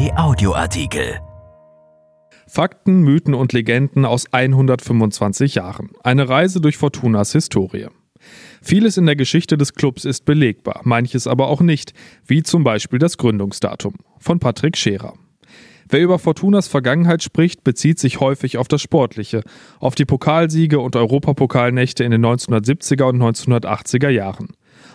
Kai Audioartikel. Fakten, Mythen und Legenden aus 125 Jahren. Eine Reise durch Fortunas Historie. Vieles in der Geschichte des Clubs ist belegbar, manches aber auch nicht, wie zum Beispiel das Gründungsdatum von Patrick Scherer. Wer über Fortunas Vergangenheit spricht, bezieht sich häufig auf das Sportliche, auf die Pokalsiege und Europapokalnächte in den 1970er und 1980er Jahren.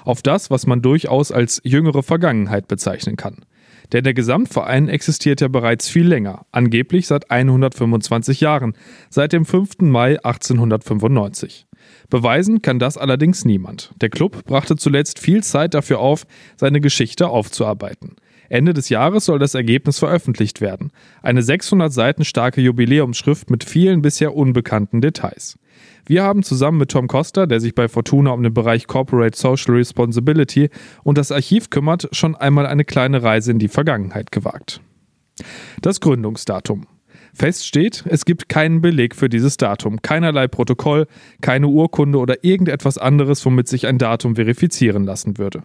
Auf das, was man durchaus als jüngere Vergangenheit bezeichnen kann. Denn der Gesamtverein existiert ja bereits viel länger, angeblich seit 125 Jahren, seit dem 5. Mai 1895. Beweisen kann das allerdings niemand. Der Club brachte zuletzt viel Zeit dafür auf, seine Geschichte aufzuarbeiten. Ende des Jahres soll das Ergebnis veröffentlicht werden. Eine 600 Seiten starke Jubiläumsschrift mit vielen bisher unbekannten Details. Wir haben zusammen mit Tom Costa, der sich bei Fortuna um den Bereich Corporate Social Responsibility und das Archiv kümmert, schon einmal eine kleine Reise in die Vergangenheit gewagt. Das Gründungsdatum. Fest steht, es gibt keinen Beleg für dieses Datum, keinerlei Protokoll, keine Urkunde oder irgendetwas anderes, womit sich ein Datum verifizieren lassen würde.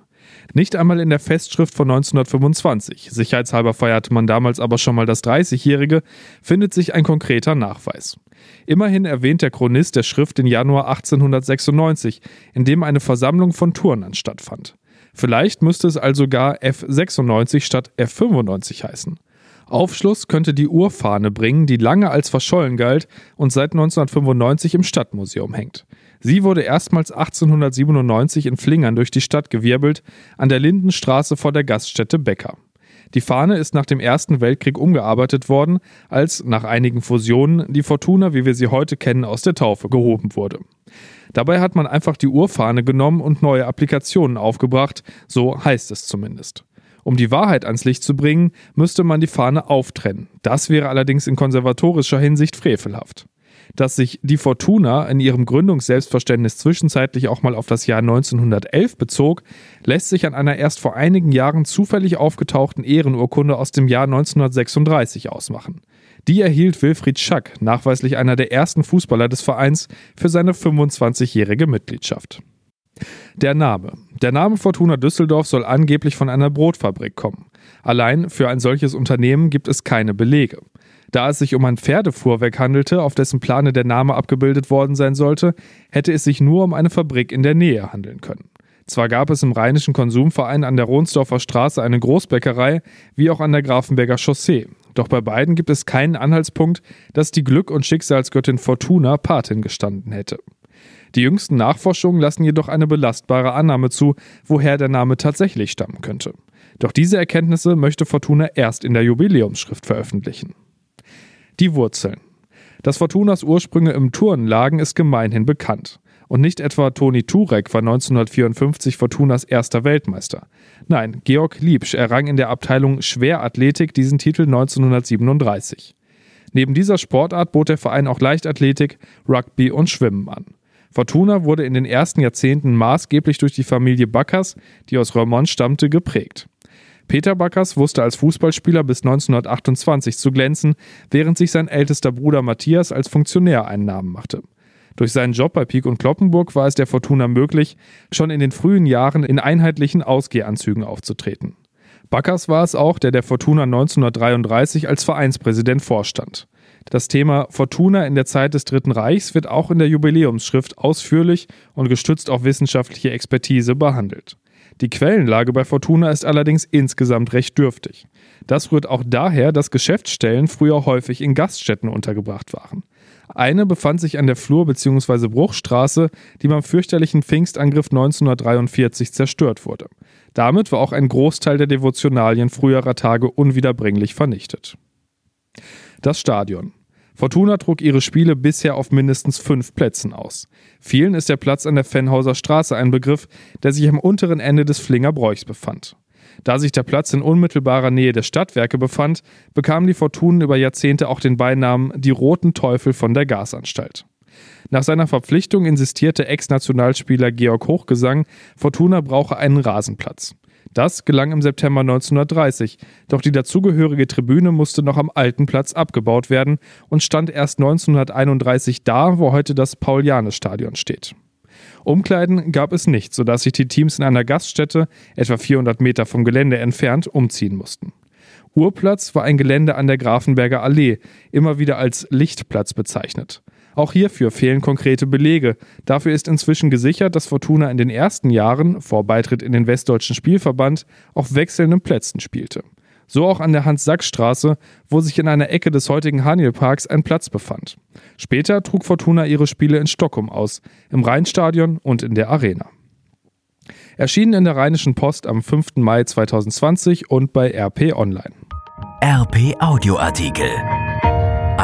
Nicht einmal in der Festschrift von 1925, sicherheitshalber feierte man damals aber schon mal das 30-Jährige, findet sich ein konkreter Nachweis. Immerhin erwähnt der Chronist der Schrift den Januar 1896, in dem eine Versammlung von Turnern stattfand. Vielleicht müsste es also gar F96 statt F95 heißen. Aufschluss könnte die Urfahne bringen, die lange als verschollen galt und seit 1995 im Stadtmuseum hängt. Sie wurde erstmals 1897 in Flingern durch die Stadt gewirbelt, an der Lindenstraße vor der Gaststätte Becker. Die Fahne ist nach dem Ersten Weltkrieg umgearbeitet worden, als nach einigen Fusionen die Fortuna, wie wir sie heute kennen, aus der Taufe gehoben wurde. Dabei hat man einfach die Urfahne genommen und neue Applikationen aufgebracht, so heißt es zumindest. Um die Wahrheit ans Licht zu bringen, müsste man die Fahne auftrennen. Das wäre allerdings in konservatorischer Hinsicht frevelhaft. Dass sich die Fortuna in ihrem Gründungsselbstverständnis zwischenzeitlich auch mal auf das Jahr 1911 bezog, lässt sich an einer erst vor einigen Jahren zufällig aufgetauchten Ehrenurkunde aus dem Jahr 1936 ausmachen. Die erhielt Wilfried Schack, nachweislich einer der ersten Fußballer des Vereins, für seine 25-jährige Mitgliedschaft. Der Name. Der Name Fortuna Düsseldorf soll angeblich von einer Brotfabrik kommen. Allein für ein solches Unternehmen gibt es keine Belege. Da es sich um ein Pferdefuhrwerk handelte, auf dessen Plane der Name abgebildet worden sein sollte, hätte es sich nur um eine Fabrik in der Nähe handeln können. Zwar gab es im Rheinischen Konsumverein an der Ronsdorfer Straße eine Großbäckerei, wie auch an der Grafenberger Chaussee. Doch bei beiden gibt es keinen Anhaltspunkt, dass die Glück- und Schicksalsgöttin Fortuna Patin gestanden hätte. Die jüngsten Nachforschungen lassen jedoch eine belastbare Annahme zu, woher der Name tatsächlich stammen könnte. Doch diese Erkenntnisse möchte Fortuna erst in der Jubiläumsschrift veröffentlichen. Die Wurzeln. Dass Fortunas Ursprünge im Turnen lagen, ist gemeinhin bekannt. Und nicht etwa Toni Turek war 1954 Fortunas erster Weltmeister. Nein, Georg Liebsch errang in der Abteilung Schwerathletik diesen Titel 1937. Neben dieser Sportart bot der Verein auch Leichtathletik, Rugby und Schwimmen an. Fortuna wurde in den ersten Jahrzehnten maßgeblich durch die Familie Backers, die aus Reumont stammte, geprägt. Peter Backers wusste als Fußballspieler bis 1928 zu glänzen, während sich sein ältester Bruder Matthias als Funktionär einen Namen machte. Durch seinen Job bei Pieck und Kloppenburg war es der Fortuna möglich, schon in den frühen Jahren in einheitlichen Ausgehanzügen aufzutreten. Backers war es auch, der der Fortuna 1933 als Vereinspräsident vorstand. Das Thema Fortuna in der Zeit des Dritten Reichs wird auch in der Jubiläumsschrift ausführlich und gestützt auf wissenschaftliche Expertise behandelt. Die Quellenlage bei Fortuna ist allerdings insgesamt recht dürftig. Das rührt auch daher, dass Geschäftsstellen früher häufig in Gaststätten untergebracht waren. Eine befand sich an der Flur- bzw. Bruchstraße, die beim fürchterlichen Pfingstangriff 1943 zerstört wurde. Damit war auch ein Großteil der Devotionalien früherer Tage unwiederbringlich vernichtet. Das Stadion. Fortuna trug ihre Spiele bisher auf mindestens fünf Plätzen aus. Vielen ist der Platz an der Fennhauser Straße ein Begriff, der sich am unteren Ende des Flinger Bräuchs befand. Da sich der Platz in unmittelbarer Nähe der Stadtwerke befand, bekamen die Fortunen über Jahrzehnte auch den Beinamen die Roten Teufel von der Gasanstalt. Nach seiner Verpflichtung insistierte Ex-Nationalspieler Georg Hochgesang, Fortuna brauche einen Rasenplatz. Das gelang im September 1930, doch die dazugehörige Tribüne musste noch am alten Platz abgebaut werden und stand erst 1931 da, wo heute das Paul-Janes-Stadion steht. Umkleiden gab es nicht, sodass sich die Teams in einer Gaststätte, etwa 400 Meter vom Gelände entfernt, umziehen mussten. Urplatz war ein Gelände an der Grafenberger Allee, immer wieder als Lichtplatz bezeichnet. Auch hierfür fehlen konkrete Belege. Dafür ist inzwischen gesichert, dass Fortuna in den ersten Jahren, vor Beitritt in den Westdeutschen Spielverband, auf wechselnden Plätzen spielte. So auch an der Hans-Sachs-Straße, wo sich in einer Ecke des heutigen Haniel-Parks ein Platz befand. Später trug Fortuna ihre Spiele in Stockholm aus, im Rheinstadion und in der Arena. Erschienen in der Rheinischen Post am 5. Mai 2020 und bei RP Online. RP Audioartikel.